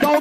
Don't